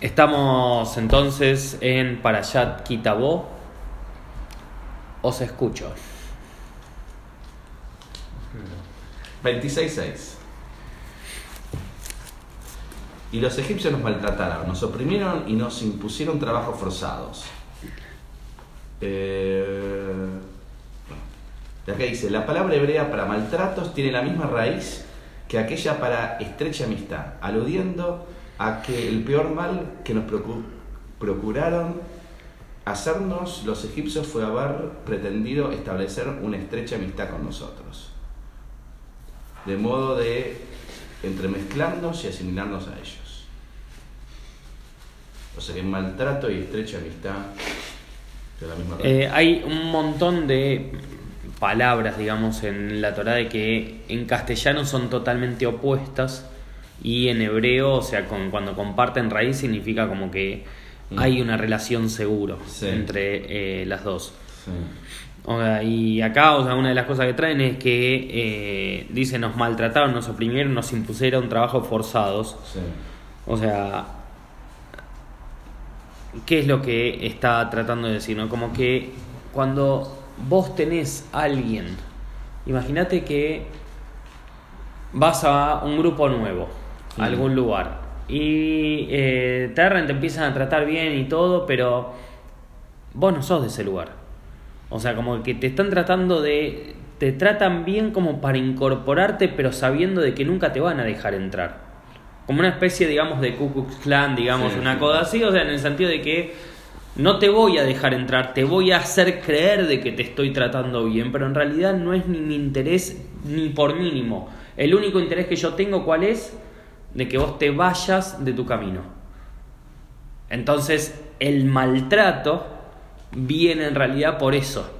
Estamos entonces en Parashat Kitabó. Os escucho. 26.6 Y los egipcios nos maltrataron, nos oprimieron y nos impusieron trabajos forzados. Eh, acá dice, la palabra hebrea para maltratos tiene la misma raíz que aquella para estrecha amistad, aludiendo a que el peor mal que nos procu- procuraron hacernos los egipcios fue haber pretendido establecer una estrecha amistad con nosotros, de modo de entremezclarnos y asimilarnos a ellos. O sea que maltrato y estrecha amistad de la misma. Eh, hay un montón de palabras, digamos, en la Torah de que en castellano son totalmente opuestas y en hebreo, o sea, con, cuando comparten raíz significa como que hay una relación seguro Sí. entre eh, las dos. Sí. O sea, y acá, o sea, una de las cosas que traen es que eh, dice nos maltrataron, nos oprimieron, nos impusieron trabajos forzados. Sí. O sea, ¿qué es lo que está tratando de decir? no? Como que cuando vos tenés a alguien, imagínate que vas a un grupo nuevo, a Mm. algún lugar, y eh, te empiezan a tratar bien y todo, pero vos no sos de ese lugar. O sea, como que te están tratando de... Te tratan bien como para incorporarte, pero sabiendo de que nunca te van a dejar entrar. Como una especie, digamos, de Ku Klux Klan, digamos, Sí, una sí. cosa así, o sea, en el sentido de que no te voy a dejar entrar, te voy a hacer creer de que te estoy tratando bien, pero en realidad no es ni mi interés ni por mínimo. El único interés que yo tengo, ¿cuál es? De que vos te vayas de tu camino. Entonces, el maltrato viene en realidad por eso,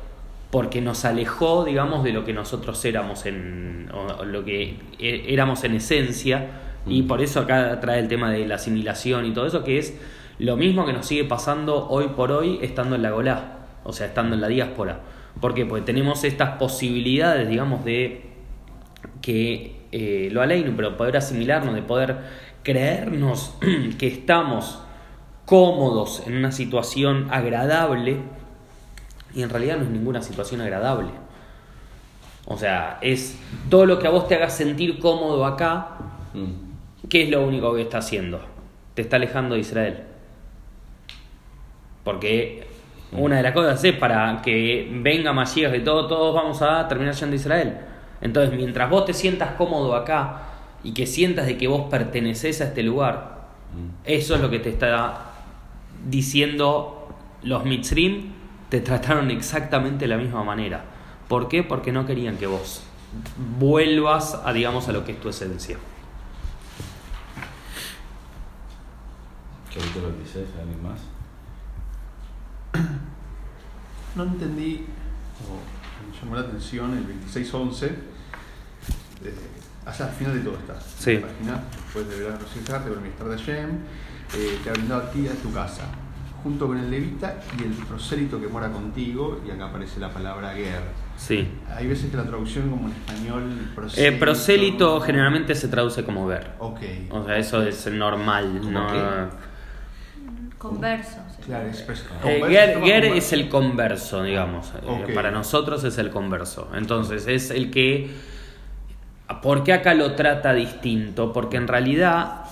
porque nos alejó, digamos, de lo que nosotros éramos en, o lo que é- éramos en esencia, y por eso acá trae el tema de la asimilación y todo eso, que es lo mismo que nos sigue pasando hoy por hoy estando en la Golá, o sea, estando en la diáspora. ¿Por qué? Porque tenemos estas posibilidades, digamos, de que eh, lo aleino, pero poder asimilarnos, de poder creernos que estamos cómodos en una situación agradable y en realidad no es ninguna situación agradable. O sea, es todo lo que a vos te haga sentir cómodo acá, Mm. ¿qué es lo único que está haciendo? Te está alejando de Israel. Porque una de las cosas es para que venga Masías de todo, todos vamos a terminar yendo a Israel. Entonces, mientras vos te sientas cómodo acá y que sientas de que vos perteneces a este lugar, Mm. eso es lo que te está diciendo los Mitzrim, te trataron exactamente de la misma manera. ¿Por qué? Porque no querían que vos vuelvas a, digamos, a lo que es tu esencia. Capítulo 26, ¿alguien más? No entendí, llamó la atención el 2611, eh, allá al final de todo está. Sí. En la página, después de ver a resucitarte, ver el bienestar de Hashem, eh, te ha brindado a ti y a tu casa, junto con el levita y el prosélito que mora contigo, y acá aparece la palabra ger. Sí. Hay veces que la traducción como en español... Eh, prosélito generalmente se traduce como ver. Ok. O sea, eso es normal. ¿Cómo No... qué? Converso. Claro, es pres- Eh, ger ger es el converso, digamos. Eh. Para nosotros es el converso. Entonces, es el que. ¿Por qué acá lo trata distinto? Porque en realidad.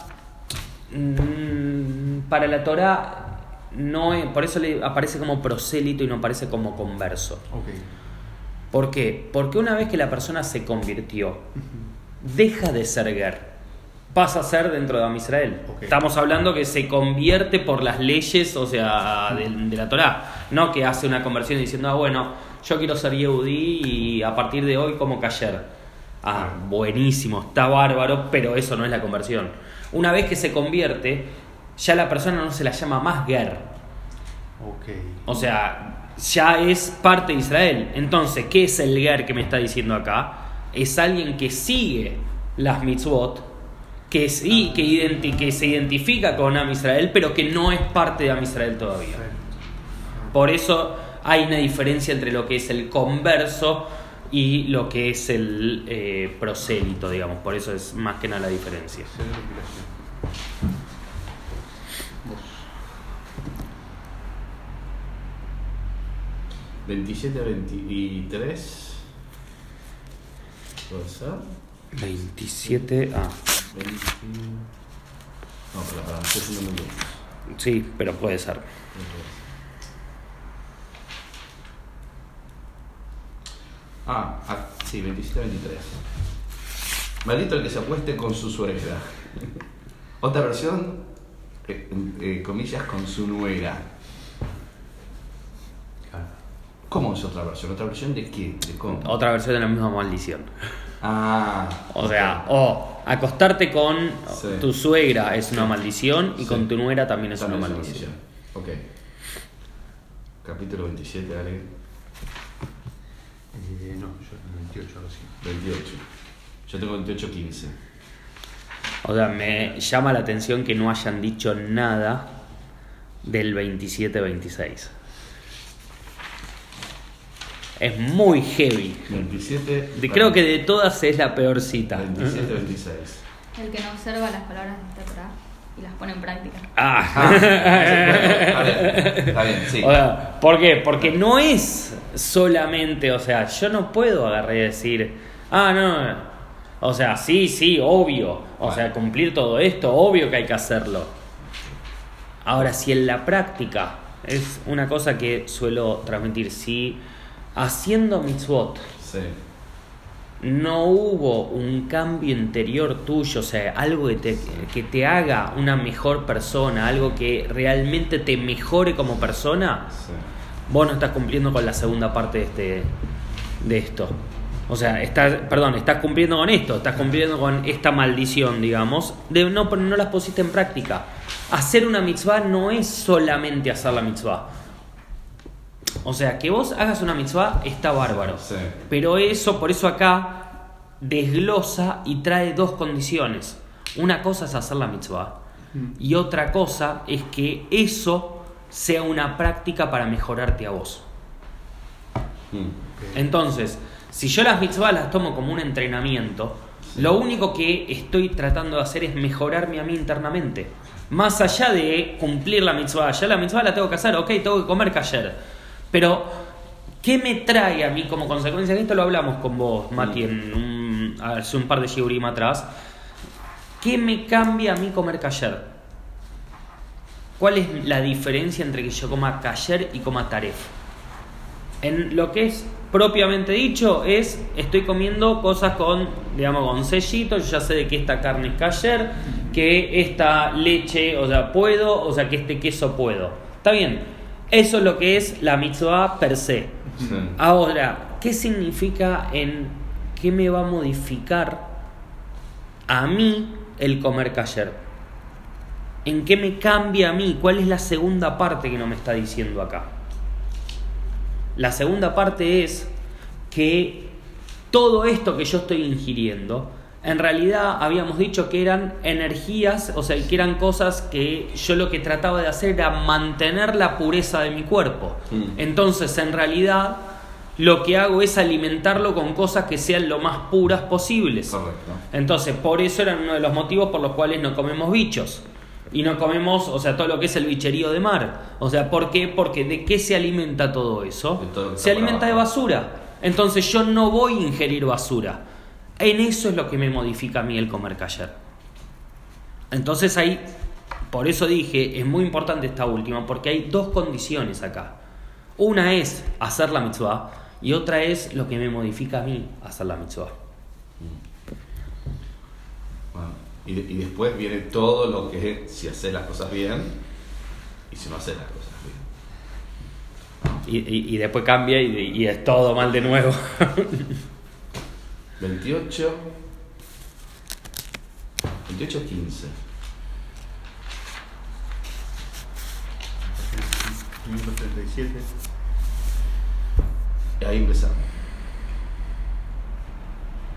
mm, para la Torah. No es- por eso le aparece como prosélito y no aparece como converso. ¿Por qué? Porque una vez que la persona se convirtió, deja de ser ger, pasa a ser dentro de Am Israel. Estamos hablando que se convierte por las leyes, o sea, de, de la Torá, no que hace una conversión diciendo, ah, bueno, yo quiero ser Yehudí y a partir de hoy como Kasher. Ah, buenísimo, está bárbaro, pero eso no es la conversión. Una vez que se convierte, ya la persona no se la llama más ger. Ok. O sea, ya es parte de Israel. Entonces, ¿qué es el Ger que me está diciendo acá? Es alguien que sigue las mitzvot, que sí, que, se identifica con Am Israel, pero que no es parte de Am Israel todavía. Por eso hay una diferencia entre lo que es el converso y lo que es el eh, prosélito, digamos. Por eso es más que nada la diferencia. ¿27 a 23? ¿Puede 27 a... 20. No, para, para, haciendo muy bien. sí, pero puede ser. Ah, ah, sí, 27, 23. Maldito el que se acueste con su suegra. Otra versión, eh, eh, comillas, con su nuera. ¿Cómo es otra versión? ¿Otra versión de qué? ¿De cómo? Otra versión de la misma maldición. Ah. O sea, o acostarte con Sí. tu suegra es una maldición y Sí. con tu nuera también es También una es una maldición. Ok. Capítulo 27, Ale. Eh, no, yo tengo 28 ahora sí. 28. Yo tengo 28, 15. O sea, me llama la atención que no hayan dicho nada del 27-26. Es muy heavy. 27. De- creo que de todas es la peor cita. 27, 26. El que no observa las palabras de esta Torah y las pone en práctica. Ah. Ah, está bien, está bien, sí. O sea, ¿Por qué? Porque no es solamente, o sea, yo no puedo agarrar y decir, ah, no, no, o sea, sí, sí, obvio, o sea, cumplir todo esto, obvio que hay que hacerlo. Ahora, si en la práctica es una cosa que suelo transmitir, si haciendo mitzvot Sí. no hubo un cambio interior tuyo, o sea, algo que te, que te haga una mejor persona, algo que realmente te mejore como persona, sí. vos no estás cumpliendo con la segunda parte de, este, de esto. O sea, estás, perdón, estás cumpliendo con esto, estás cumpliendo con esta maldición, digamos, de no, no las pusiste en práctica. Hacer una mitzvah no es solamente hacer la mitzvah. O sea, que vos hagas una mitzvah está bárbaro. Sí. Pero eso, por eso acá desglosa y trae dos condiciones. Una cosa es hacer la mitzvah y otra cosa es que eso sea una práctica para mejorarte a vos. Mm. Entonces, si yo las mitzvahs las tomo como un entrenamiento, lo único que estoy tratando de hacer es mejorarme a mí internamente. Más allá de cumplir la mitzvah, ya la mitzvah la tengo que hacer, ok, tengo que comer kasher. Pero, ¿qué me trae a mí como consecuencia de esto? Lo hablamos con vos, Mati, en un- hace un par de shiurim atrás. ¿Qué me cambia a mí comer kasher? ¿Cuál es la diferencia entre que yo coma kasher y coma taref? En lo que es propiamente dicho es estoy comiendo cosas con digamos con sellito, yo ya sé de que esta carne es kasher, que esta leche, o sea, puedo, o sea, que este queso puedo. Está bien. Eso es lo que es la mitzvah per se. Sí. Ahora, ¿qué significa en qué me va a modificar a mí el comer kasher? ¿En qué me cambia a mí? ¿Cuál es la segunda parte que no me está diciendo acá? La segunda parte es que todo esto que yo estoy ingiriendo, en realidad habíamos dicho que eran energías, o sea, que eran cosas que yo lo que trataba de hacer era mantener la pureza de mi cuerpo. Mm. Entonces, en realidad, lo que hago es alimentarlo con cosas que sean lo más puras posibles. Correcto. Entonces, por eso eran uno de los motivos por los cuales no comemos bichos. Y no comemos, o sea, todo lo que es el bicherío de mar. O sea, ¿por qué? Porque ¿de qué se alimenta todo eso? Todo se alimenta de basura. Entonces yo no voy a ingerir basura. En eso es lo que me modifica a mí el comer kasher. Entonces ahí, por eso dije, es muy importante esta última, porque hay dos condiciones acá. Una es hacer la mitzvah y otra es lo que me modifica a mí hacer la mitzvah. Bueno, y, de- y después viene todo lo que es si haces las cosas bien y si no haces las cosas bien. Y, y- y después cambia y, y es todo mal de nuevo. 28. 28, 15. 537. Y ahí empezamos.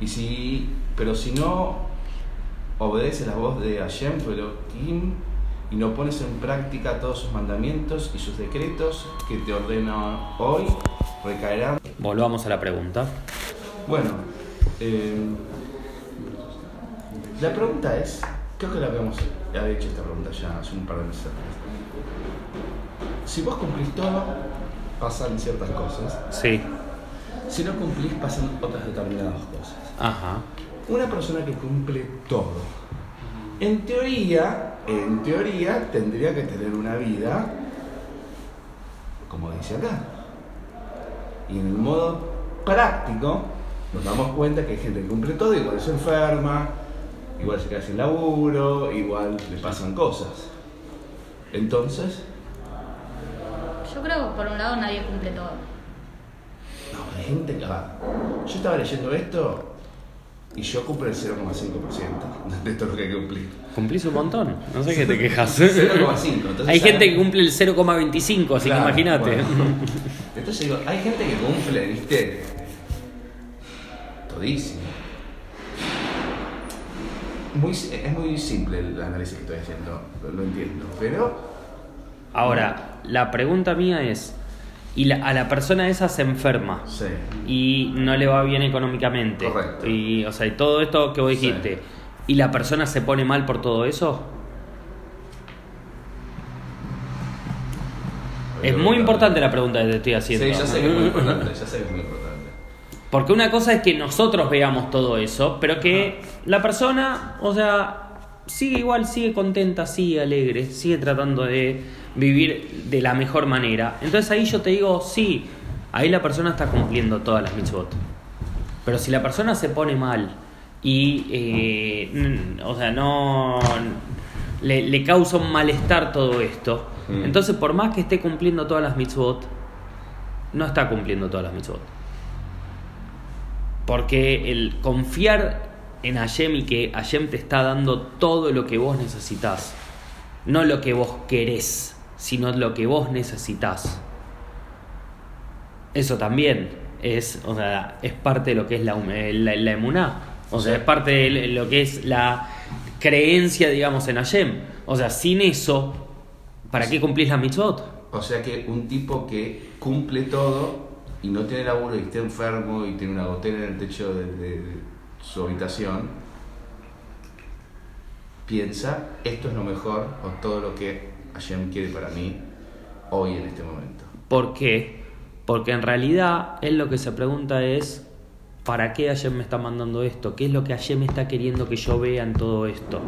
Y si, pero si no obedeces la voz de Hashem, tu Elohim, y no pones en práctica todos sus mandamientos y sus decretos que te ordeno hoy, recaerán. Volvamos a la pregunta. Bueno, eh, la pregunta es, creo que la habíamos había hecho esta pregunta ya hace un par de meses atrás. Si vos cumplís todo, pasan ciertas cosas. Sí. Si no cumplís, pasan otras determinadas cosas. Ajá. Una persona que cumple todo, en teoría, en teoría, tendría que tener una vida, como dice acá. Y en el modo práctico, nos damos cuenta que hay gente que cumple todo igual se enferma, igual se queda sin laburo, igual le pasan cosas. Entonces, Yo creo que por un lado nadie cumple todo. no, hay gente que va. Yo estaba leyendo esto y yo cumplo el 0,5% de todo lo que hay que cumplir. Cumplís un montón. No sé qué te quejas. 0,5. Entonces, Hay gente que cumple el 0,25, así Claro, que imagínate. bueno. Entonces digo, hay gente que cumple, viste, Muy, es muy simple el análisis que estoy haciendo, lo, lo entiendo, pero Ahora, la pregunta mía es, y la- a la persona esa se enferma sí. y no le va bien económicamente. Correcto. Y, o sea, y todo esto que vos Sí. dijiste, ¿y la persona se pone mal por todo eso? Es muy importante la pregunta que te estoy haciendo. Sí, ya sé que es muy importante, ya sé que es muy importante. Porque una cosa es que nosotros veamos todo eso, pero que la persona, o sea, sigue igual, sigue contenta, sigue alegre, sigue tratando de vivir de la mejor manera. Entonces ahí yo te digo, sí, ahí la persona está cumpliendo todas las mitzvot. Pero si la persona se pone mal y, eh, o sea, no le, le causa un malestar todo esto, Mm. entonces por más que esté cumpliendo todas las mitzvot, no está cumpliendo todas las mitzvot. Porque el confiar en Hashem y que Hashem te está dando todo lo que vos necesitas, no lo que vos querés, sino lo que vos necesitas. Eso también es, o sea, es parte de lo que es la, la, la emuná. O sea, es parte de lo que es la creencia, digamos, en Hashem. O sea, sin eso, ¿para qué cumplís la mitzvot? O sea que un tipo que cumple todo y no tiene laburo y está enfermo y tiene una gotera en el techo de, de- de su habitación, piensa, esto es lo mejor o todo lo que Hashem quiere para mí hoy en este momento. ¿Por qué? Porque en realidad él lo que se pregunta es, ¿para qué Hashem me está mandando esto? ¿Qué es lo que Hashem está queriendo que yo vea en todo esto?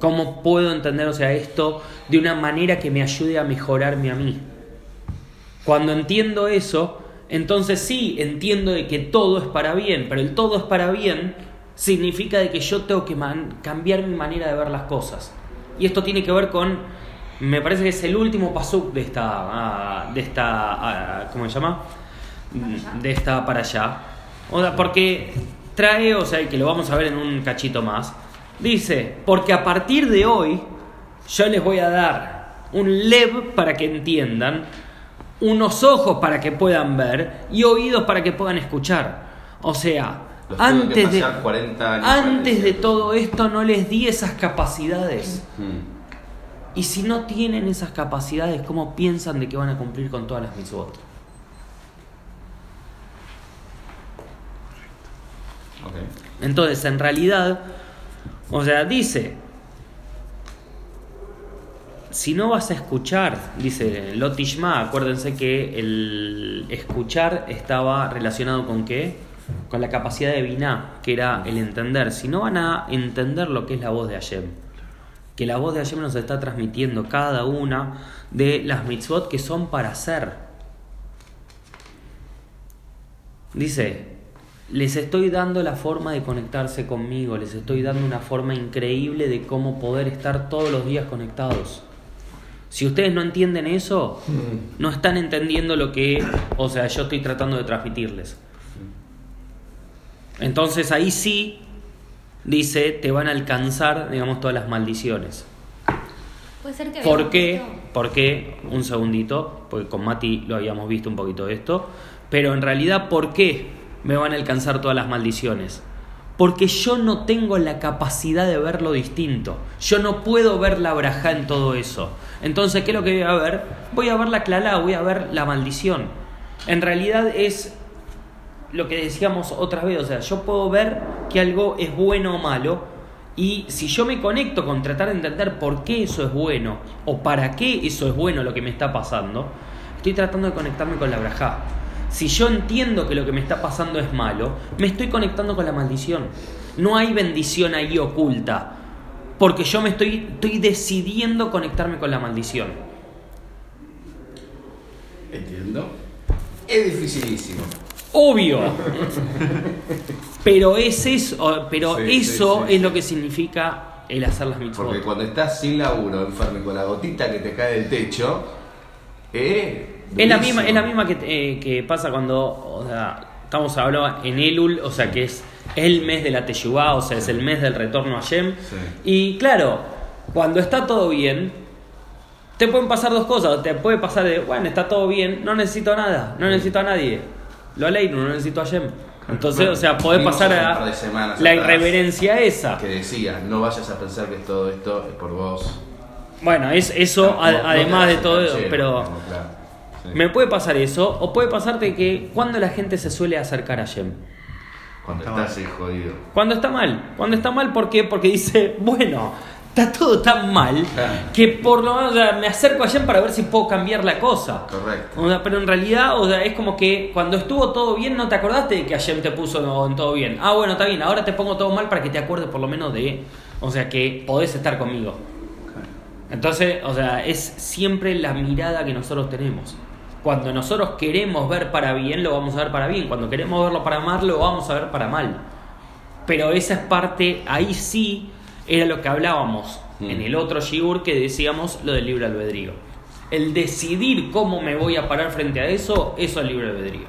¿Cómo puedo entender, o sea, esto de una manera que me ayude a mejorarme a mí? Cuando entiendo eso, entonces sí, entiendo de que todo es para bien, pero el todo es para bien significa de que yo tengo que cambiar mi manera de ver las cosas. Y esto tiene que ver con, me parece que es el último pasuk de esta, ah, de esta, ah, ¿cómo se llama? De esta para allá. Porque trae, o sea, que lo vamos a ver en un cachito más, dice, porque a partir de hoy yo les voy a dar un lev para que entiendan, unos ojos para que puedan ver y oídos para que puedan escuchar. O sea, Los antes de, pasar 40 años antes de todo esto no les di esas capacidades. Mm. Y si no tienen esas capacidades, ¿cómo piensan de que van a cumplir con todas las mitzvot? Ok. Entonces, en realidad, o sea, dice, si no vas a escuchar, dice Lotishma, acuérdense que el escuchar estaba relacionado con qué? Con la capacidad de Binah, que era el entender. Si no van a entender lo que es la voz de Hashem, que la voz de Hashem nos está transmitiendo cada una de las mitzvot que son para hacer. Dice, les estoy dando la forma de conectarse conmigo, les estoy dando una forma increíble de cómo poder estar todos los días conectados. Si ustedes no entienden eso, no están entendiendo lo que, o sea, yo estoy tratando de transmitirles. Entonces ahí sí, dice, te van a alcanzar, digamos, todas las maldiciones. Puede ser que ¿Por qué? ¿Por qué? Un segundito, porque con Mati lo habíamos visto un poquito de esto. Pero en realidad, ¿por qué me van a alcanzar todas las maldiciones? Porque yo no tengo la capacidad de ver lo distinto. Yo no puedo ver la braja en todo eso. Entonces, ¿qué es lo que voy a ver? Voy a ver la clalá, voy a ver la maldición. En realidad es lo que decíamos otra vez, o sea, yo puedo ver que algo es bueno o malo y si yo me conecto con tratar de entender por qué eso es bueno o para qué eso es bueno lo que me está pasando, Estoy tratando de conectarme con la brajá. Si yo entiendo que lo que me está pasando es malo, me estoy conectando con la maldición. No hay bendición ahí oculta. Porque yo me estoy, estoy decidiendo conectarme con la maldición. Entiendo. Es dificilísimo. Obvio. Pero es eso, pero Sí, eso sí, sí, es lo que significa el hacer las mitzvot. Porque cuando estás sin laburo, enfermo con la gotita que te cae del techo, eh, Es la misma, es la misma que, eh, que pasa cuando o sea, estamos hablando en Elul, o sea que es el mes de la Teshuvah, o sea, es el mes del retorno a. Sí. Y claro, cuando está todo bien, te pueden pasar dos cosas. Te puede pasar de, bueno, está todo bien, no necesito nada, no necesito a nadie. Lo aleino, no necesito a Shem. Entonces, o sea, Vimos pasar a la irreverencia esa. Que decía, no vayas a pensar que todo esto es por vos. Bueno, es eso, No, no- además de todo, canchero, pero... claro. Sí. Me puede pasar eso, o puede pasarte que cuando la gente se suele acercar a Shem. Cuando Está estás ahí jodido. Cuando está mal. Cuando está mal, ¿por qué? Porque dice, bueno, está todo tan mal Claro. que por lo menos o sea, me acerco a Shem para ver si puedo cambiar la cosa. Correcto. O sea, pero en realidad, o sea, es como que cuando estuvo todo bien, no te acordaste de que Hashem te puso no, en todo bien. Ah, bueno, está bien, ahora te pongo todo mal para que te acuerdes por lo menos de, o sea, que podés estar conmigo. Entonces, o sea, es siempre la mirada que nosotros tenemos. Cuando nosotros queremos ver para bien, lo vamos a ver para bien. Cuando queremos verlo para mal, lo vamos a ver para mal. Pero esa es parte, ahí sí, era lo que hablábamos Mm. en el otro shiur que decíamos lo del libre albedrío. El decidir cómo me voy a parar frente a eso, eso es libre albedrío.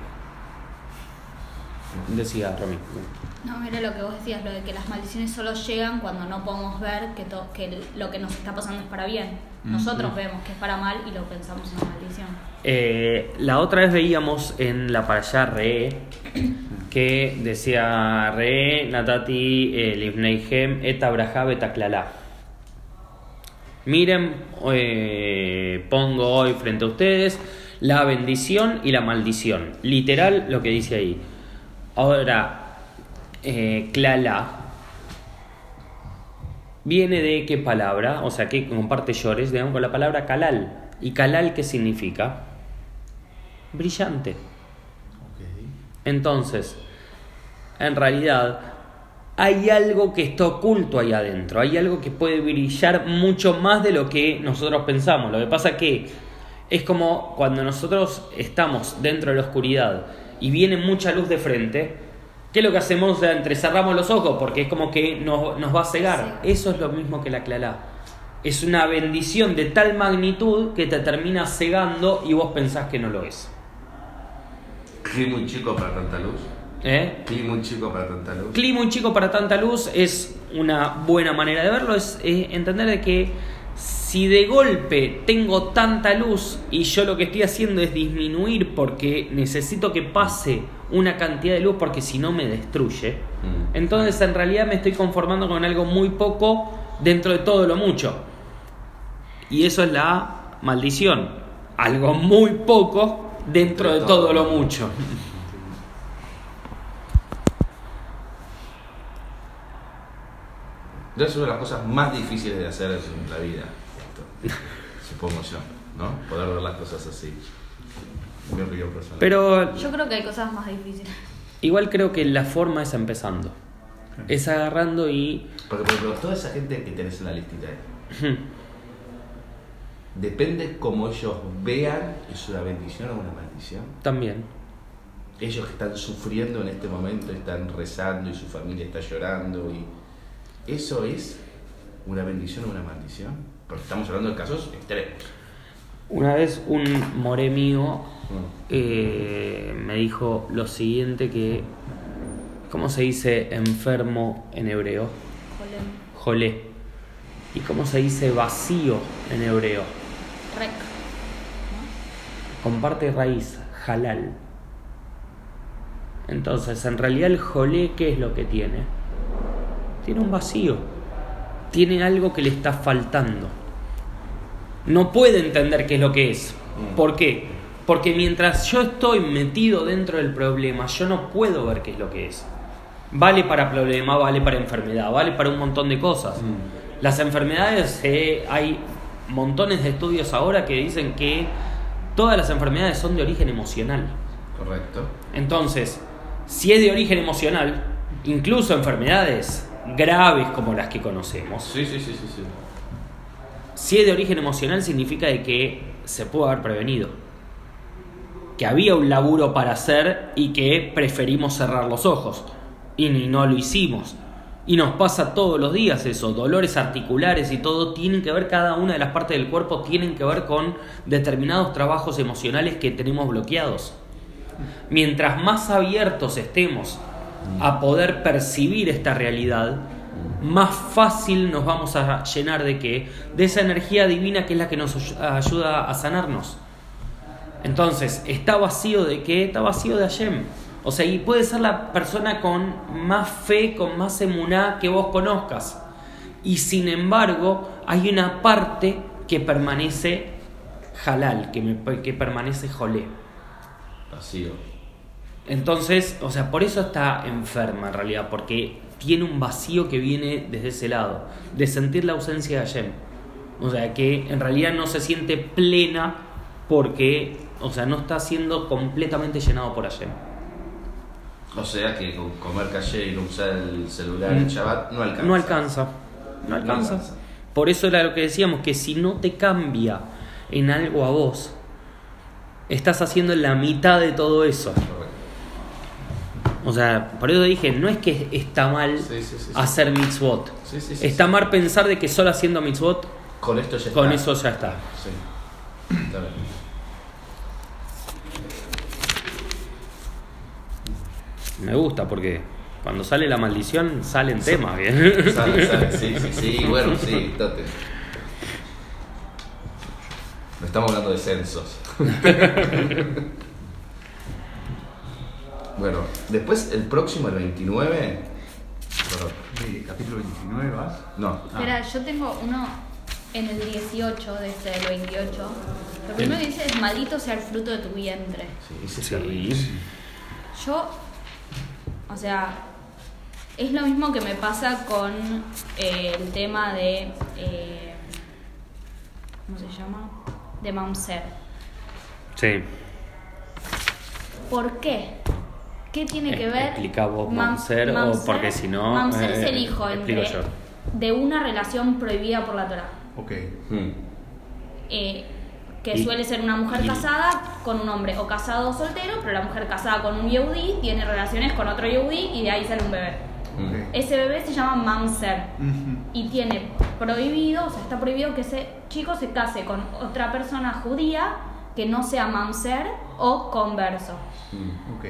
Decía Rami. No, era lo que vos decías, lo de que las maldiciones solo llegan cuando no podemos ver que, to- que lo que nos está pasando es para bien. Nosotros vemos que es para mal y lo pensamos en una maldición. Eh, la otra vez veíamos en la para allá Re que decía Re Natati eh, Livneihem et Abraha. Miren, eh, pongo hoy frente a ustedes la bendición y la maldición. Literal lo que dice ahí. Ahora, eh, Klala viene de qué palabra, o sea, que comparte llores, digamos, con la palabra kalal. ¿Y kalal qué significa? Brillante. Entonces, en realidad, hay algo que está oculto ahí adentro, hay algo que puede brillar mucho más de lo que nosotros pensamos. Lo que pasa que es como cuando nosotros estamos dentro de la oscuridad y viene mucha luz de frente, ¿qué es lo que hacemos? Entrecerramos los ojos porque es como que nos, nos va a cegar. Eso es lo mismo que la clalá. Es una bendición de tal magnitud que te termina cegando y vos pensás que no lo es. Clima muy chico para tanta luz. ¿Eh? Clima muy chico para tanta luz. Clima un chico para tanta luz es una buena manera de verlo, es eh, entender de que si de golpe tengo tanta luz y yo lo que estoy haciendo es disminuir porque necesito que pase una cantidad de luz porque si no me destruye, Mm. entonces en realidad me estoy conformando con algo muy poco dentro de todo lo mucho. Y eso es la maldición, algo muy poco dentro de todo lo mucho. Es una de las cosas más difíciles de hacer en la vida, esto, supongo yo, ¿no? Poder ver las cosas así. Mi opinión personal. Pero Yo creo que hay cosas más difíciles. Igual creo que la forma es empezando. Es agarrando y. Porque, por ejemplo, toda esa gente que tenés en la listita, ahí, depende cómo ellos vean, es una bendición o una maldición. También. Ellos que están sufriendo en este momento, están rezando y su familia está llorando y eso es una bendición o una maldición. Porque estamos hablando de casos extremos. Una vez un more mío eh, me dijo lo siguiente que. ¿Cómo se dice enfermo en hebreo? Jolé. ¿Y cómo se dice vacío en hebreo? Rec. Comparte raíz, halal. Entonces, en realidad el jolé, ¿qué es lo que tiene? Tiene un vacío. Tiene algo que le está faltando. No puede entender qué es lo que es. Mm. ¿Por qué? Porque mientras yo estoy metido dentro del problema, yo no puedo ver qué es lo que es. Vale para problema, vale para enfermedad, vale para un montón de cosas. Las enfermedades, eh, hay montones de estudios ahora que dicen que todas las enfermedades son de origen emocional. Correcto. Entonces, si es de origen emocional, incluso enfermedades graves como las que conocemos, Sí, sí, sí, sí, sí. si es de origen emocional significa de que se pudo haber prevenido. Que había un laburo para hacer y que preferimos cerrar los ojos. Y no lo hicimos. Y nos pasa todos los días eso. Dolores articulares y todo tienen que ver, cada una de las partes del cuerpo tienen que ver con determinados trabajos emocionales que tenemos bloqueados. Mientras más abiertos estemos a poder percibir esta realidad, más fácil nos vamos a llenar de qué? De esa energía divina que es la que nos ayu- ayuda a sanarnos. Entonces, está vacío de qué? Está vacío de Hashem. O sea, y puede ser la persona con más fe, con más emuná que vos conozcas. Y sin embargo, hay una parte que permanece halal, que, me- que permanece jolé. Vacío. Entonces, o sea, por eso está enferma en realidad, porque tiene un vacío que viene desde ese lado, de sentir la ausencia de Hashem. O sea, que en realidad no se siente plena porque, o sea, no está siendo completamente llenado por Hashem. O sea que comer calle y no usar el celular en Shabbat no alcanza. No alcanza, no alcanza. Por eso era lo que decíamos, que si no te cambia en algo a vos, estás haciendo la mitad de todo eso. O sea, por eso dije, no es que está mal Sí, sí, sí, sí. hacer mitzvot. Está mal pensar de que solo haciendo mitzvot, Con esto ya con está. eso ya está. Sí. Está bien. Me gusta porque cuando sale la maldición salen temas, bien. Sale, sale, sí, sí, sí, bueno, sí, tate. No estamos hablando de censos. bueno, después el próximo, el 29. Perdón, Sí, capítulo 29 vas. No, Ah. Espera, yo tengo uno en el 18 de este del 28. Lo primero que dice es maldito sea el fruto de tu vientre. sí, ese es Sí. terrible. Yo, o sea, es lo mismo que me pasa con eh, el tema de, eh, ¿cómo se llama? De Mamser. Sí. ¿Por qué? ¿Qué tiene que Eh, ver? explica vos, Mam- Mamser, o porque si no, Mamser eh, es el hijo entre- yo. de una relación prohibida por la Torah. Ok. Hmm. Eh, que Y- suele ser una mujer y- casada con un hombre o casado o soltero, pero la mujer casada con un yehudí tiene relaciones con otro yehudí y de ahí sale un bebé. Hmm. Ok. Ese bebé se llama Mamser Ujú. y tiene prohibido, o sea, está prohibido que ese chico se case con otra persona judía que no sea Mamser o converso. Hmm. Ok.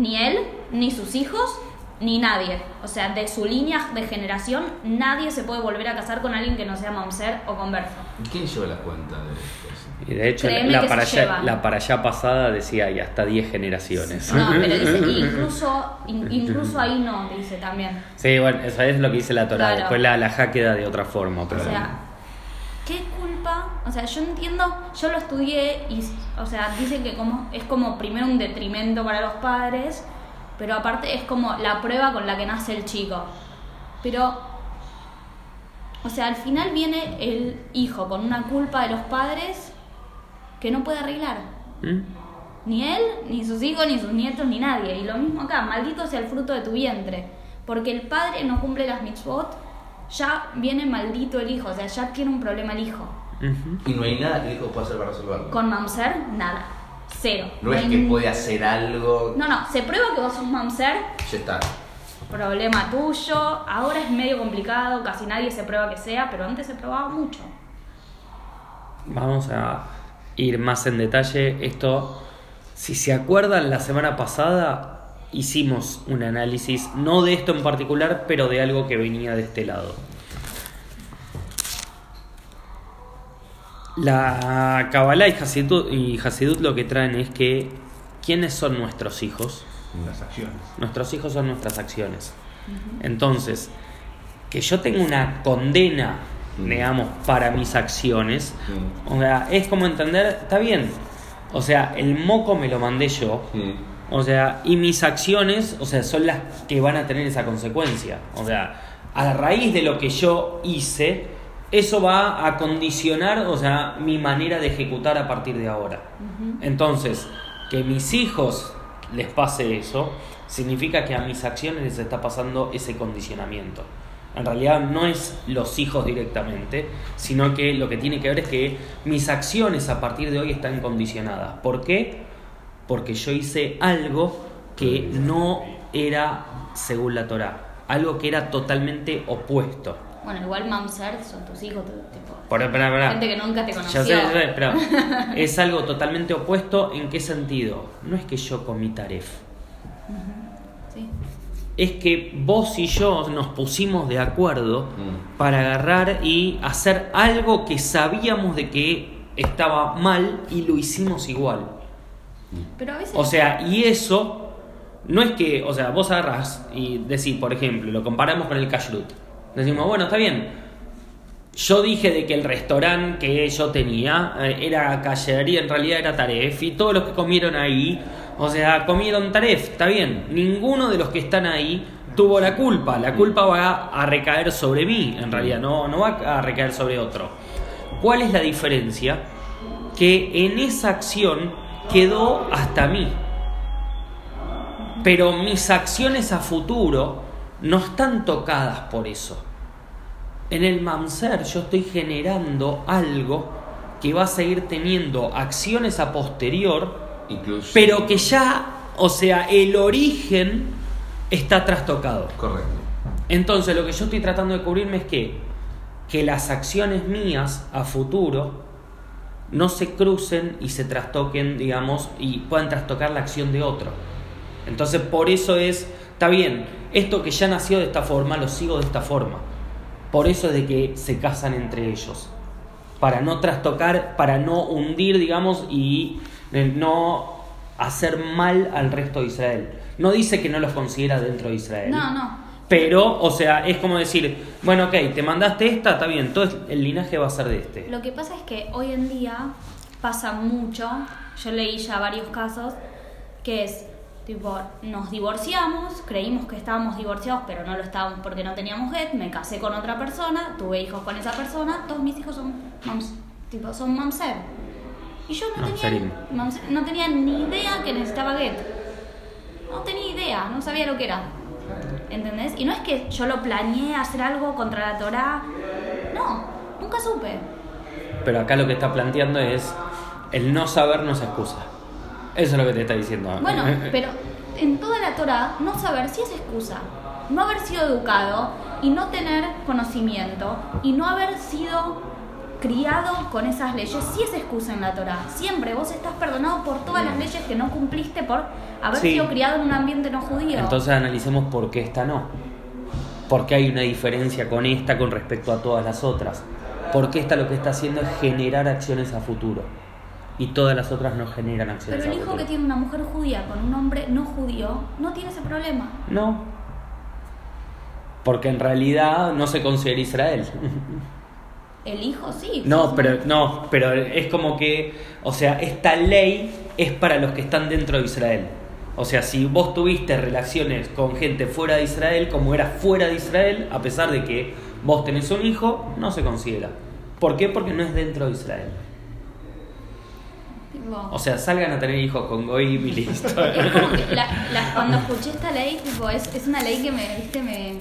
Ni él, ni sus hijos, ni nadie. O sea, de su línea de generación, nadie se puede volver a casar con alguien que no sea Mamser o converso. ¿Y quién lleva la cuenta de esto? Y de hecho, Créeme la para, allá, la para allá pasada decía y hasta 10 generaciones. No, pero dice, incluso, in- incluso ahí no, dice también. Sí, bueno, eso es lo que dice la Torah. Claro. Después la alajá queda de otra forma. O Pero sea, ¿qué O sea, yo entiendo, yo lo estudié y, o sea, dice que como, es como primero un detrimento para los padres, pero aparte es como la prueba con la que nace el chico. Pero, o sea, al final viene el hijo con una culpa de los padres que no puede arreglar. ¿Mm? Ni él, ni sus hijos, ni sus nietos, ni nadie. Y lo mismo acá, maldito sea el fruto de tu vientre. Porque el padre no cumple las mitzvot, ya viene maldito el hijo, o sea, ya tiene un problema el hijo. Y no hay nada que el hijo pueda hacer para resolverlo. Con mamser, nada. Cero. No es hay que puede hacer algo. No, no, se prueba que vos sos mamser, Ya está. problema tuyo. Ahora es medio complicado, casi nadie se prueba que sea, pero antes se probaba mucho. Vamos a ir más en detalle. Esto, si se acuerdan, la semana pasada hicimos un análisis, no de esto en particular, pero de algo que venía de este lado. La Kabbalah y Hasidut, y Hasidut lo que traen es que, ¿quiénes son nuestros hijos? Las acciones. Nuestros hijos son nuestras acciones. Entonces, que yo tenga una condena, Mm. digamos, para mis acciones, Mm. o sea, es como entender, está bien, o sea, el moco me lo mandé yo, Hmm. o sea, y mis acciones, o sea, son las que van a tener esa consecuencia. O sea, a raíz de lo que yo hice, eso va a condicionar, o sea, mi manera de ejecutar a partir de ahora. Entonces, que mis hijos les pase eso, significa que a mis acciones les está pasando ese condicionamiento. En realidad no es los hijos directamente, sino que lo que tiene que ver es que mis acciones a partir de hoy están condicionadas. ¿Por qué? Porque yo hice algo que no era según la Torah, algo que era totalmente opuesto. Bueno, igual mamser son tus hijos, tu- tipo. Pará, pará. Gente que nunca te conoció. Ya sé, ya sé, pero es algo totalmente opuesto. ¿En qué sentido? No es que yo comí taref. Sí. Es que vos y yo nos pusimos de acuerdo Mm. para agarrar y hacer algo que sabíamos de que estaba mal y lo hicimos igual. Pero a veces. O sea, y eso no es que, o sea, vos agarrás y decís, por ejemplo, lo comparamos con el kashrut. Decimos, bueno, está bien. Yo dije de que el restaurante que yo tenía eh, era y en realidad era taref y todos los que comieron ahí, o sea, comieron taref, está bien. Ninguno de los que están ahí tuvo la culpa. La culpa va a recaer sobre mí, en realidad, no, no va a recaer sobre otro. ¿Cuál es la diferencia? Que en esa acción quedó hasta mí. Pero mis acciones a futuro no están tocadas por eso. En el Mamser yo estoy generando algo que va a seguir teniendo acciones a posterior, Incluso. pero que ya, o sea, el origen está trastocado. Correcto. Entonces lo que yo estoy tratando de cubrirme es que, que las acciones mías a futuro no se crucen y se trastoquen, digamos, y puedan trastocar la acción de otro. Entonces por eso es, está bien, esto que ya nació de esta forma, lo sigo de esta forma. Por eso es de que se casan entre ellos. Para no trastocar, para no hundir, digamos, y eh, no hacer mal al resto de Israel. No dice que no los considera dentro de Israel. No, no. Pero, o sea, es como decir, bueno, ok, te mandaste esta, está bien, todo el linaje va a ser de este. Lo que pasa es que hoy en día pasa mucho, yo leí ya varios casos, que es, tipo, nos divorciamos, creímos que estábamos divorciados, pero no lo estábamos porque no teníamos get, me casé con otra persona, tuve hijos con esa persona, todos mis hijos son mams, tipo, son mamser. Y yo no tenía, mamser- no tenía ni idea que necesitaba get. No tenía idea, no sabía lo que era. ¿Entendés? Y no es que yo lo planeé hacer algo contra la Torá. No, nunca supe. Pero acá lo que está planteando es, el no saber no es excusa. Eso es lo que te está diciendo. Bueno, pero en toda la Torah no saber si es excusa. No haber sido educado y no tener conocimiento y no haber sido criado con esas leyes sí es excusa en la Torah. Siempre vos estás perdonado por todas las leyes que no cumpliste por haber Sí. sido criado en un ambiente no judío. Entonces analicemos por qué esta no. ¿Por qué hay una diferencia con esta con respecto a todas las otras? Porque esta lo que está haciendo es generar acciones a futuro. Y todas las otras no generan acciones Pero el hijo que tiene una mujer judía con un hombre no judío no tiene ese problema. No. Porque en realidad no se considera Israel. El hijo sí. No, pero no, pero es como que, o sea, esta ley es para los que están dentro de Israel. O sea, si vos tuviste relaciones con gente fuera de Israel, como era fuera de Israel, a pesar de que vos tenés un hijo, no se considera. ¿Por qué? Porque no es dentro de Israel. Tipo, O sea, salgan a tener hijos con Goim y listo. Es como que la- la- cuando escuché esta ley, tipo, es, es una ley que me, viste, me,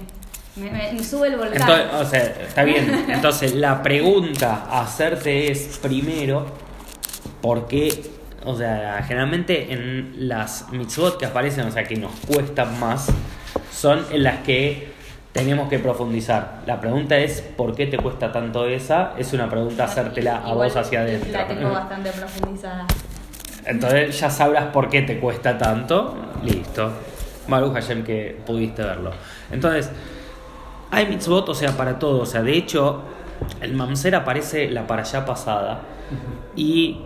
me, me- me sube el volcán. Entonces, o sea, está bien. Entonces, la pregunta a hacerte es primero, ¿por qué? O sea, generalmente en las mitzvot que aparecen, o sea, que nos cuestan más, son en las que tenemos que profundizar. La pregunta es, ¿por qué te cuesta tanto esa? Es una pregunta hacértela a vos hacia adentro. La tengo bastante profundizada. Entonces ya sabrás por qué te cuesta tanto. Listo. Baruch Hashem que pudiste verlo. Entonces, hay mitzvot, o sea, para todo. O sea, de hecho, el mamzer aparece la para allá pasada. Y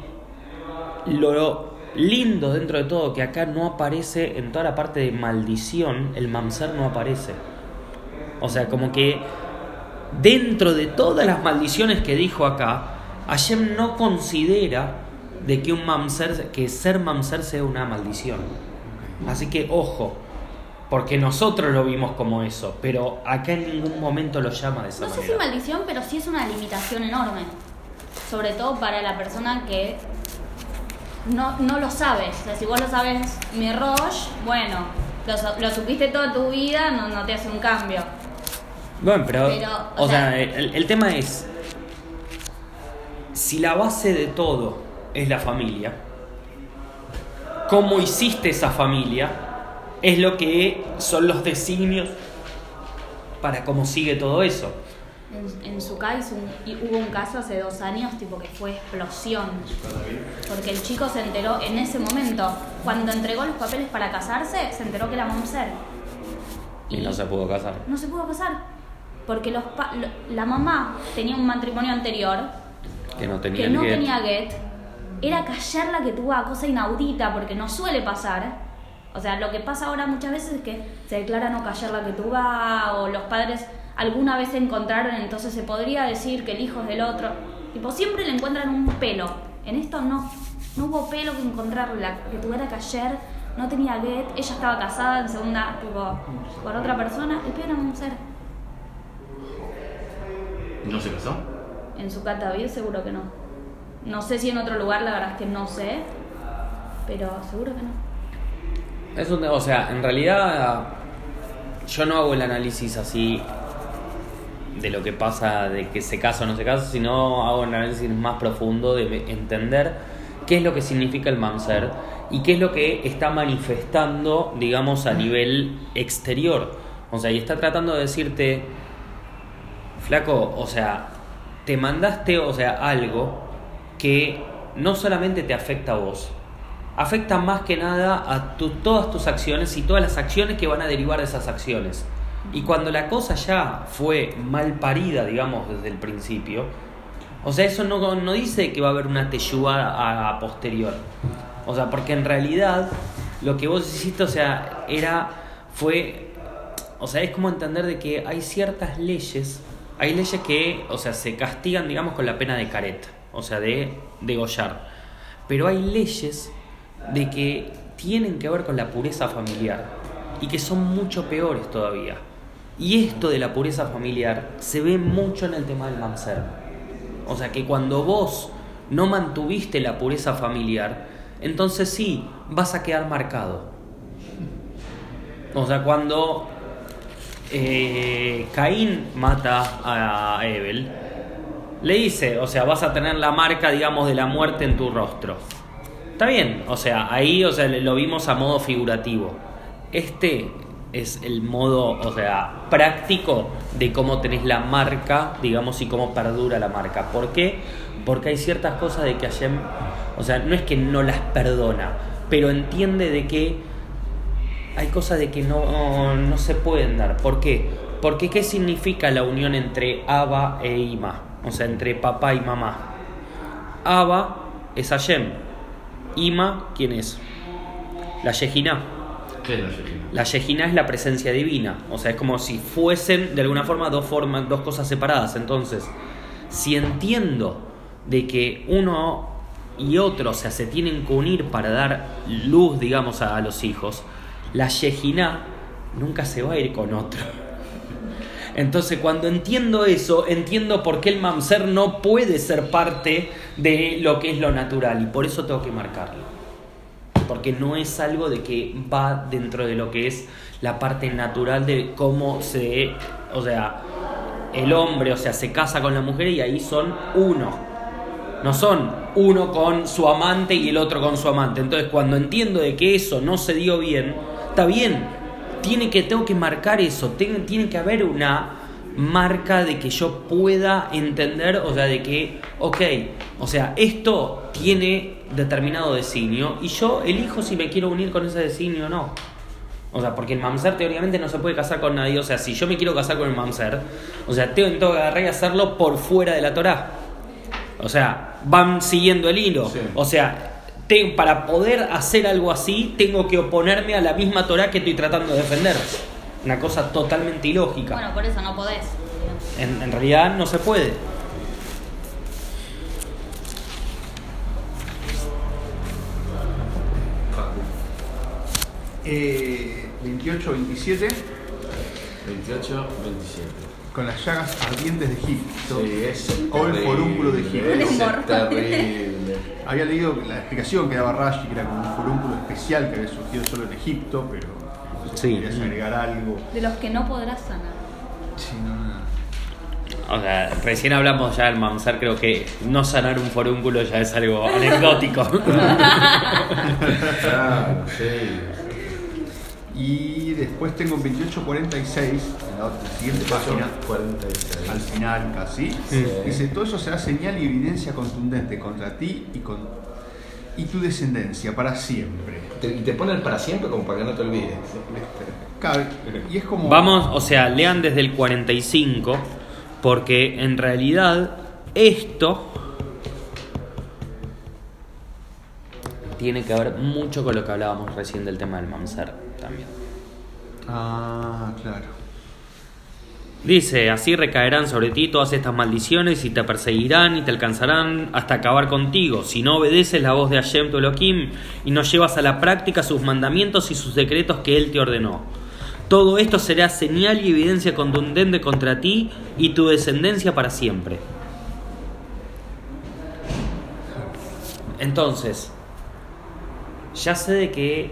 lo lindo dentro de todo, que acá no aparece en toda la parte de maldición, el mamzer no aparece. O sea, como que dentro de todas las maldiciones que dijo acá, Hashem no considera de que un mamzer, que ser mamzer sea una maldición. Así que ojo, Porque nosotros lo vimos como eso, pero acá en ningún momento lo llama de esa No sé si maldición, pero sí es una limitación enorme. Sobre todo para la persona que no, no lo sabes. O sea, si vos lo sabes, mi Roche, bueno, lo, so- lo supiste toda tu vida, no, no te hace un cambio. Bueno, pero, Pero, o, o sea, sea- el, el tema es, si la base de todo es la familia, cómo hiciste esa familia es lo que son los designios para cómo sigue todo eso. En, en un- y hubo un caso hace dos años, tipo que fue explosión. Porque el chico se enteró en ese momento, cuando entregó los papeles para casarse, se enteró que era Momser. Y no se pudo casar. no se pudo casar. Porque los pa- la mamá tenía un matrimonio anterior Que no tenía que el no get. tenía get. Era callarla que tuvo a cosa inaudita porque no suele pasar. O sea, lo que pasa ahora muchas veces es que se declara no callar la que tú o los padres alguna vez se encontraron, entonces se podría decir que el hijo es del otro. Tipo, siempre le encuentran un pelo. En esto no. No hubo pelo que encontrarle. La que tuviera que ayer no tenía get. Ella estaba casada en segunda, tipo, por otra persona. El pibe era un ser. ¿No se casó? En su seguro que no. No sé si en otro lugar, la verdad es que no sé. Pero seguro que no. Es un- o sea, en realidad yo no hago el análisis así de lo que pasa, de que se casa o no se casa, sino hago un análisis más profundo de entender qué es lo que significa el mamser y qué es lo que está manifestando, digamos, a nivel exterior. O sea, y está tratando de decirte, flaco, o sea, te mandaste, o sea, algo que no solamente te afecta a vos, afecta más que nada a todas tus acciones y todas las acciones que van a derivar de esas acciones. Y cuando la cosa ya fue mal parida, digamos, desde el principio, o sea, eso no, no dice que va a haber una teyuga a, a posterior. O sea, porque en realidad lo que vos hiciste, o sea, era, fue, o sea, es como entender de que hay ciertas leyes, hay leyes que, o sea, se castigan, digamos, con la pena de careta, o sea, de degollar. Pero hay leyes de que tienen que ver con la pureza familiar y que son mucho peores todavía. Y esto de la pureza familiar se ve mucho en el tema del mamser. O sea que cuando vos no mantuviste la pureza familiar, entonces sí, vas a quedar marcado. O sea, cuando eh, Caín mata a Abel, le dice, o sea, vas a tener la marca, digamos, de la muerte en tu rostro. Está bien, o sea, ahí o sea, lo vimos a modo figurativo. Este es el modo, o sea, práctico de cómo tenés la marca, digamos, y cómo perdura la marca. ¿Por qué? Porque hay ciertas cosas de que Hashem, o sea, no es que no las perdona, pero entiende de que hay cosas de que no, no se pueden dar. ¿Por qué? Porque ¿qué significa la unión entre Abba e Ima? O sea, entre papá y mamá. Abba es Hashem. Ima, ¿quién es? La Yejiná. ¿Qué es la Shekhinah? La Yejiná es la presencia divina. O sea, es como si fuesen de alguna forma dos, formas, dos cosas separadas. Entonces, si entiendo de que uno y otro, o sea, se tienen que unir para dar luz, digamos, a, a los hijos, la Yejiná nunca se va a ir con otro. Entonces, cuando entiendo eso, entiendo por qué el mamser no puede ser parte de lo que es lo natural y por eso tengo que marcarlo. Porque no es algo de que va dentro de lo que es la parte natural de cómo se, o sea, el hombre, o sea, se casa con la mujer y ahí son uno. No son uno con su amante y el otro con su amante. Entonces, cuando entiendo de que eso no se dio bien, está bien. Tiene que, tengo que marcar eso. Tiene, tiene que haber una marca de que yo pueda entender, o sea, de que, ok, o sea, esto tiene determinado designio y yo elijo si me quiero unir con ese designio o no. O sea, porque el mamzer teóricamente no se puede casar con nadie. O sea, si yo me quiero casar con el mamzer, o sea, tengo, tengo que agarrar y hacerlo por fuera de la Torah. O sea, van siguiendo el hilo. Sí. O sea, te- para poder hacer algo así, tengo que oponerme a la misma Torah que estoy tratando de defender. Una cosa totalmente ilógica. Bueno, por eso no podés. En, en realidad no se puede. Eh, 28, 27, 28, 27. Con las llagas ardientes de Egipto. Sí, es O el forúnculo de Egipto. Es terrible. Había leído la explicación que daba Rashi, que era como un forúnculo especial que había surgido solo en Egipto, pero no sé si Sí. querías agregar algo. De los que no podrás sanar. Sí, no, no. O sea, recién hablamos ya del mamsar, creo que no sanar un forúnculo ya es algo anecdótico. Claro, sí. Y después tengo 2846, en la, otra- siguiente página, 46. al final casi. Sí. Dice, todo eso será señal y evidencia contundente contra ti y, con, y tu descendencia para siempre. Te- y te pone el para siempre como para que no te olvides. Claro, y es como... Vamos, o sea, lean desde el 45, porque en realidad esto tiene que ver mucho con lo que hablábamos recién del tema del mamsar también. Ah, claro. Dice, así recaerán sobre ti todas estas maldiciones y te perseguirán y te alcanzarán hasta acabar contigo, si no obedeces la voz de Hashem tu Elohim y no llevas a la práctica sus mandamientos y sus decretos que Él te ordenó. Todo esto será señal y evidencia contundente contra ti y tu descendencia para siempre. Entonces, ya sé de que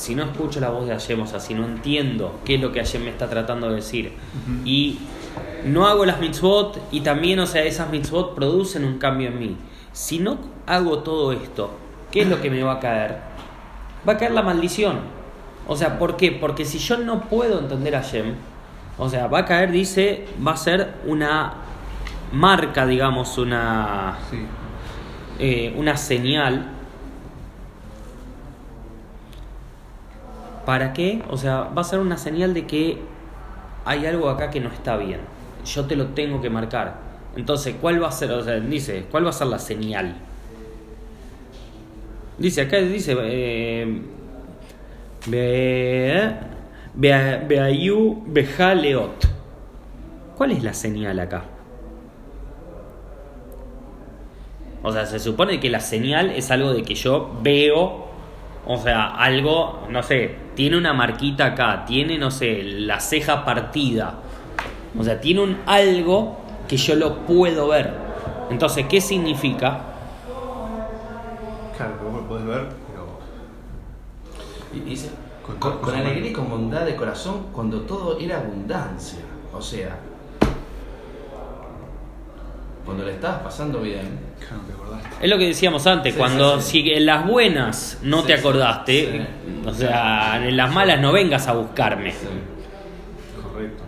si no escucho la voz de Hashem, o sea, si no entiendo qué es lo que Hashem me está tratando de decir, y no hago las mitzvot, y también, o sea, esas mitzvot producen un cambio en mí. Si no hago todo esto, ¿qué es lo que me va a caer? Va a caer la maldición. O sea, ¿por qué? Porque si yo no puedo entender a Hashem, o sea, va a caer, dice, va a ser una marca, digamos, una Sí. eh, una señal. ¿Para qué? O sea, va a ser una señal de que hay algo acá que no está bien. Yo te lo tengo que marcar. Entonces, ¿cuál va a ser? O sea, dice, ¿cuál va a ser la señal? Dice, acá dice, eh. ¿Cuál es la señal acá? O sea, se supone que la señal es algo de que yo veo, o sea, algo, no sé, tiene una marquita acá, tiene, no sé, la ceja partida. O sea, tiene un algo que yo lo puedo ver. Entonces, ¿qué significa? Claro, vos lo podés ver, pero... Y con, con- con alegría y con bondad de corazón cuando todo era abundancia. O sea, cuando le estabas pasando bien, Claro, no te acordaste. Es lo que decíamos antes, Sí, cuando sí, sí. si en las buenas no Sí, te acordaste, sí. o sea, en las malas no vengas a buscarme. Correcto.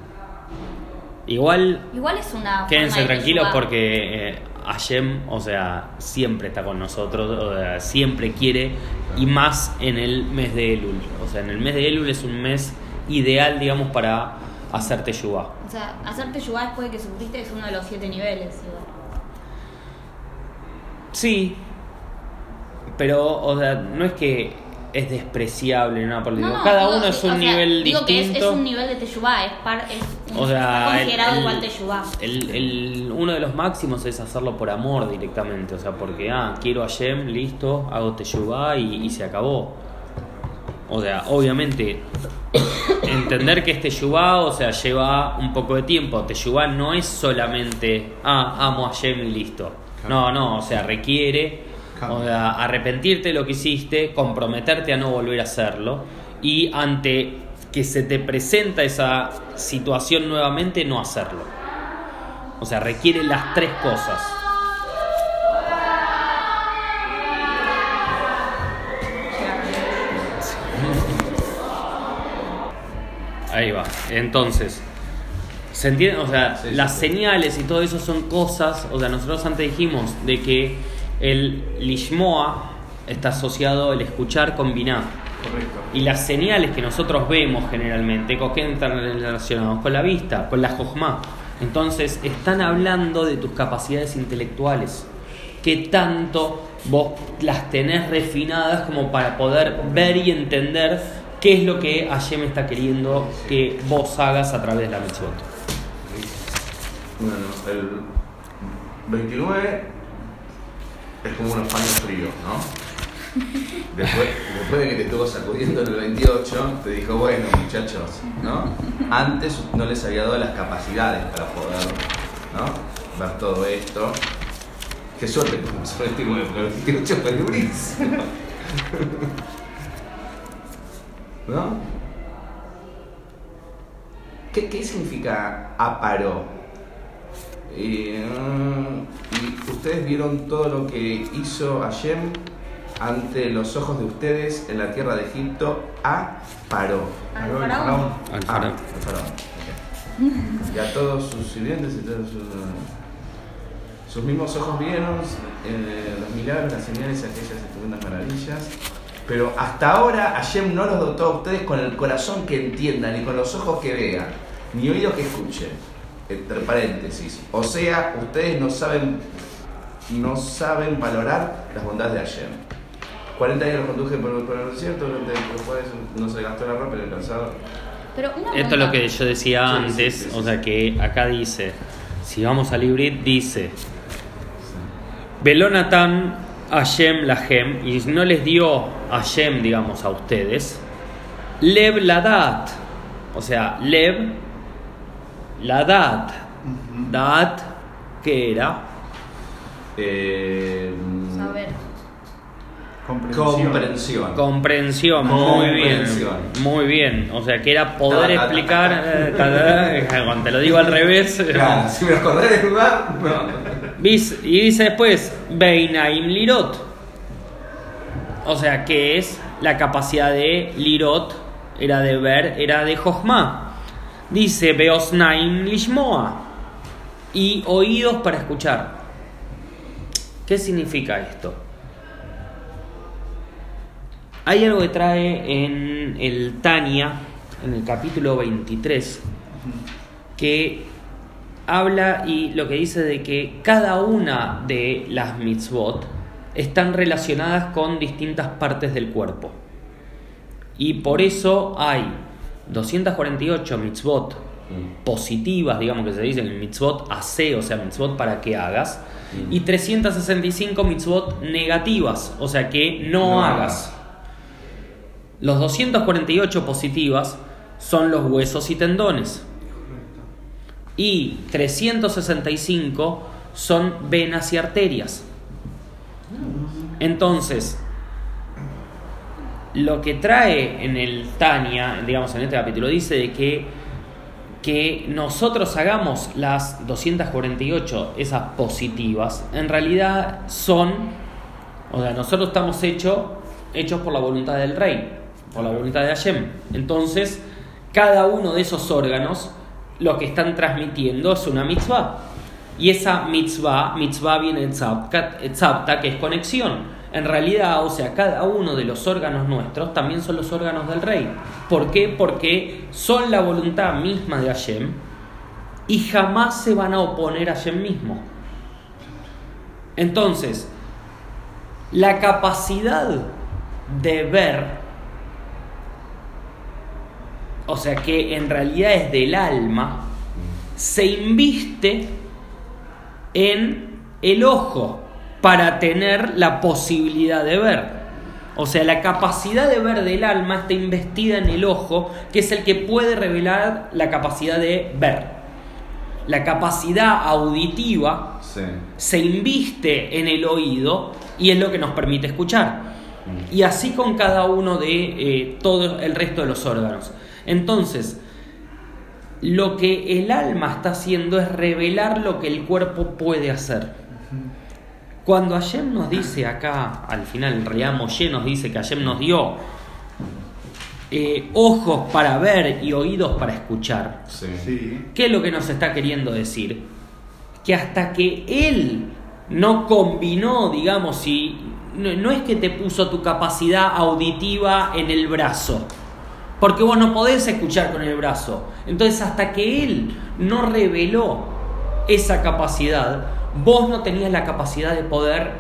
Igual Igual es una. Quédense tranquilos porque eh, Hashem, o sea, siempre está con nosotros, o sea, siempre quiere, y más en el mes de Elul. O sea, en el mes de Elul es un mes ideal, digamos, para hacer teshuvah. O sea, hacer teshuvá después de que sufriste es uno de los siete niveles. igual. Sí, pero, o sea, no es que es despreciable, nada por No, Cada digo uno es un sea, nivel digo que es, distinto. es un nivel de teshuvá, es, par, es un- O sea, está considerado el- igual teshuvá. El, el- uno de los máximos es hacerlo por amor directamente, o sea, porque, ah, quiero a Shem, listo, hago teshuvah y, y se acabó. O sea, obviamente, entender que es teshuvah, o sea, lleva un poco de tiempo. Teshuvah no es solamente, ah, amo a Shem y listo. No, no, o sea, requiere o sea, arrepentirte de lo que hiciste, comprometerte a no volver a hacerlo y ante que se te presenta esa situación nuevamente, no hacerlo. O sea, requiere las tres cosas. Ahí va. Entonces, ¿se entiende? O sea, Sí, las sí. señales y todo eso son cosas. O sea, nosotros antes dijimos de que el lishmoa está asociado al escuchar con biná. Correcto. Y las señales que nosotros vemos generalmente, ¿con qué están relacionados? Con la vista, con la jojma. Entonces, están hablando de tus capacidades intelectuales. ¿Qué tanto vos las tenés refinadas como para poder ver y entender qué es lo que Hashem está queriendo que vos hagas a través de la mitzvot? El 29 es como unos paños fríos, ¿no? Después, después de que te estuvo sacudiendo en el 28, te dijo, bueno muchachos, ¿no? Antes no les había dado las capacidades para poder, ¿no? Ver todo esto. Qué suerte que comenzó este con el 28 fue durísimo. ¿No? ¿Qué, qué significa aparó? Eh, y ustedes vieron todo lo que hizo Hashem ante los ojos de ustedes en la tierra de Egipto a Paró. Al faraón. Ah, faraón. Y a todos sus sirvientes y todos sus, sus mismos ojos vieron eh, los milagros, las señales, aquellas estupendas maravillas. Pero hasta ahora Hashem no los dotó a ustedes con el corazón que entiendan, ni con los ojos que vean, ni oídos que escuchen. Entre paréntesis. O sea, ustedes no saben, no saben valorar las bondades de Hashem. 40 años los conduje por, por el desierto, durante los cuales no se gastó la ropa en el calzado. Pero una Esto es lo que yo decía Sí, antes, sí, sí, o sea que acá dice, si vamos al Ibrit, dice, Belonatan Hashem Lahem, y no les dio Hashem, digamos, a ustedes, Lev Ladat, o sea, Lev Ladat, Dat, que era? Eh, Saber. Comprensión. comprensión. Comprensión, muy bien. Muy bien. O sea, que era poder Ta, ta, ta, explicar. ta, ta. eh, Cuando te lo digo al revés. Claro, si me acordé del lugar, no. Y dice después, Beinaim Lirot. O sea, que es la capacidad de Lirot, era de ver, era de Jochma. Dice Beosnaim Lishmoa. Y oídos para escuchar. ¿Qué significa esto? Hay algo que trae en el Tania, en el capítulo 23, que habla y lo que dice de que cada una de las mitzvot están relacionadas con distintas partes del cuerpo. Y por eso hay 248 mitzvot positivas, digamos que se dicen mitzvot hace, o sea, mitzvot para que hagas, y 365 mitzvot negativas, o sea, que no, No hagas. Los 248 positivas son los huesos y tendones. Y 365 son venas y arterias. Entonces, lo que trae en el Tania, digamos en este capítulo, dice de que, que nosotros hagamos las 248, esas positivas, en realidad son, o sea, nosotros estamos hechos hechos por la voluntad del rey, por la voluntad de Hashem. Entonces, cada uno de esos órganos lo que están transmitiendo es una mitzvah. Y esa mitzvah, mitzvah viene tzapta, tzapta, que es conexión. En realidad, o sea, cada uno de los órganos nuestros también son los órganos del rey. ¿Por qué? Porque son la voluntad misma de Hashem y jamás se van a oponer a Hashem mismo. Entonces, la capacidad de ver, o sea que en realidad es del alma, se inviste en el ojo para tener la posibilidad de ver. O sea, la capacidad de ver del alma está investida en el ojo, que es el que puede revelar la capacidad de ver. La capacidad auditiva Sí. se inviste en el oído y es lo que nos permite escuchar. Y así con cada uno de eh, todo el resto de los órganos. Entonces, lo que el alma está haciendo es revelar lo que el cuerpo puede hacer. Cuando Hashem nos dice acá, al final en realidad Moshe nos dice que Hashem nos dio eh, ojos para ver y oídos para escuchar. Sí. ¿Qué es lo que nos está queriendo decir? Que hasta que él no combinó, digamos, y no, no es que te puso tu capacidad auditiva en el brazo, porque vos no podés escuchar con el brazo. Entonces, hasta que él no reveló esa capacidad, vos no tenías la capacidad de poder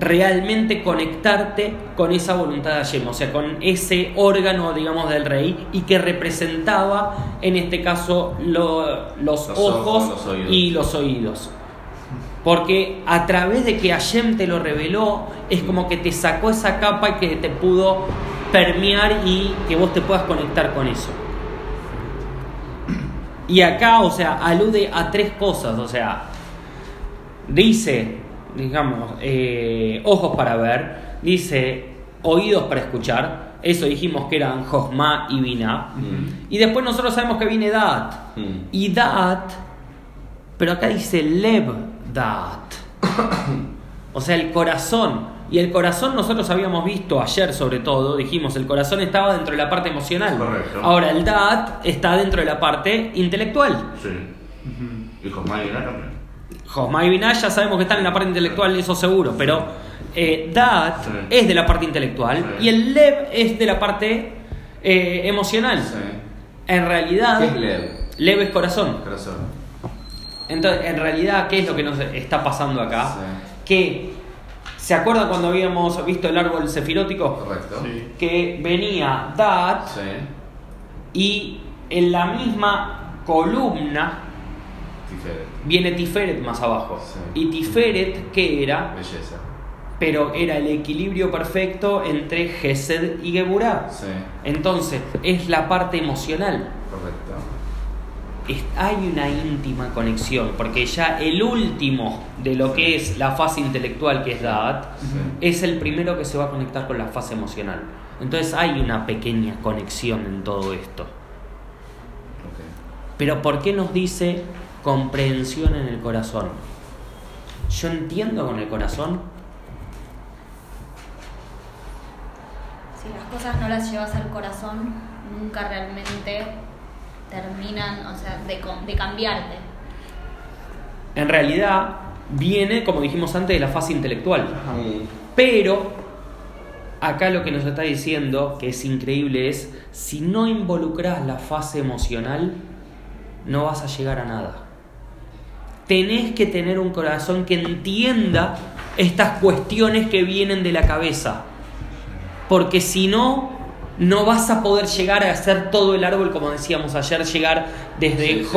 realmente conectarte con esa voluntad de Hashem, o sea, con ese órgano, digamos, del rey y que representaba, en este caso, lo- los, Los ojos, ojos, los oídos. y los oídos. Porque a través de que Hashem te lo reveló, es como que te sacó esa capa y que te pudo permear y que vos te puedas conectar con eso. Y acá, o sea, alude a tres cosas, o sea, dice, digamos, eh, ojos para ver, dice oídos para escuchar, eso dijimos que eran Josma y Binah, Mm. y después nosotros sabemos que viene Da'at, Mm. y Da'at, pero acá dice Lev Da'at, o sea, el corazón. Y el corazón nosotros habíamos visto ayer sobre todo, dijimos, el corazón estaba dentro de la parte emocional. Correcto. Ahora el Da'at está dentro de la parte intelectual. Sí. Y Josma y Binah también. Josma y Binah ya sabemos que están en la parte intelectual, eso seguro, pero eh, Da'at Sí. es de la parte intelectual Sí. y el Lev es de la parte eh, emocional. Sí. En realidad, ¿Qué es Lev? Lev es corazón. Corazón. Entonces, en realidad, ¿qué es lo que nos está pasando acá? Sí. Que, ¿se acuerdan cuando habíamos visto el árbol sefirótico? Correcto. Sí. Que venía Da'at Sí. y en la misma columna Tiferet. viene Tiferet más abajo. Sí. Y Tiferet, ¿qué era? Belleza. pero era el equilibrio perfecto entre Gesed y Geburah. Sí. Entonces, es la parte emocional. Correcto. Hay una íntima conexión, porque ya el último de lo que es la fase intelectual, que es Da'at, Sí. es el primero que se va a conectar con la fase emocional. Entonces hay una pequeña conexión en todo esto. Pero ¿por qué nos dice comprensión en el corazón? Yo entiendo con el corazón, Si las cosas no las llevas al corazón, nunca realmente terminan, o sea, de, de cambiarte. en realidad viene, como dijimos antes, de la fase intelectual. Pero acá lo que nos está diciendo, que es increíble, es si no involucras la fase emocional, no vas a llegar a nada. Tenés que tener un corazón que entienda estas cuestiones que vienen de la cabeza. Porque si no, no vas a poder llegar a hacer todo el árbol, como decíamos ayer, llegar desde Sí,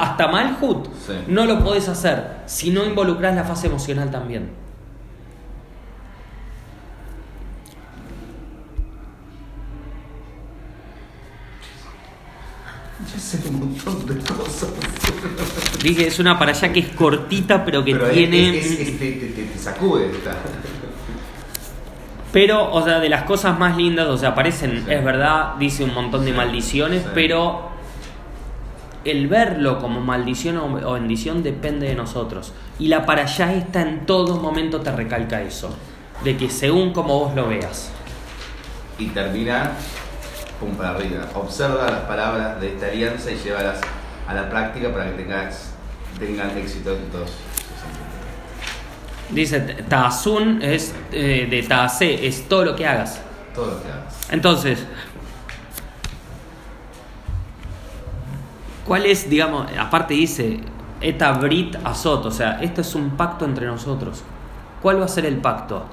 hasta Malhut. Sí. No lo podés hacer si no involucras la fase emocional también. Yo sé un montón de cosas. Dije, es una para allá que es cortita, pero que Pero tiene. es- es- te, te- te- te sacude esta. Pero, o sea, de las cosas más lindas, o sea, aparecen, Sí. es verdad, dice un montón de Sí, maldiciones, sí. pero el verlo como maldición o, bendición depende de nosotros. Y la para allá esta en todo momento te recalca eso, de que según como vos lo veas. Y termina, pum para arriba. Observa las palabras de esta alianza y llévalas a la práctica para que tengas, tengan éxito en todos. Dice, Ta'asun es eh, de Ta'ase, es todo lo que hagas. Todo lo que hagas. Entonces, ¿cuál es, digamos, aparte dice, eta brit azot, o sea, esto es un pacto entre nosotros. ¿Cuál va a ser el pacto?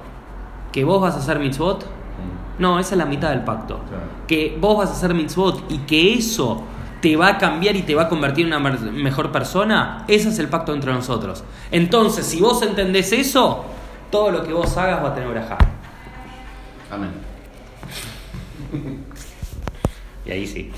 ¿Que vos vas a hacer mitzvot? Mm. No, esa es la mitad del pacto. Claro. Que vos vas a hacer mitzvot y que eso te va a cambiar y te va a convertir en una mejor persona, ese es el pacto entre nosotros. Entonces, si vos entendés eso, todo lo que vos hagas va a tener braja. Amén. Y ahí sí.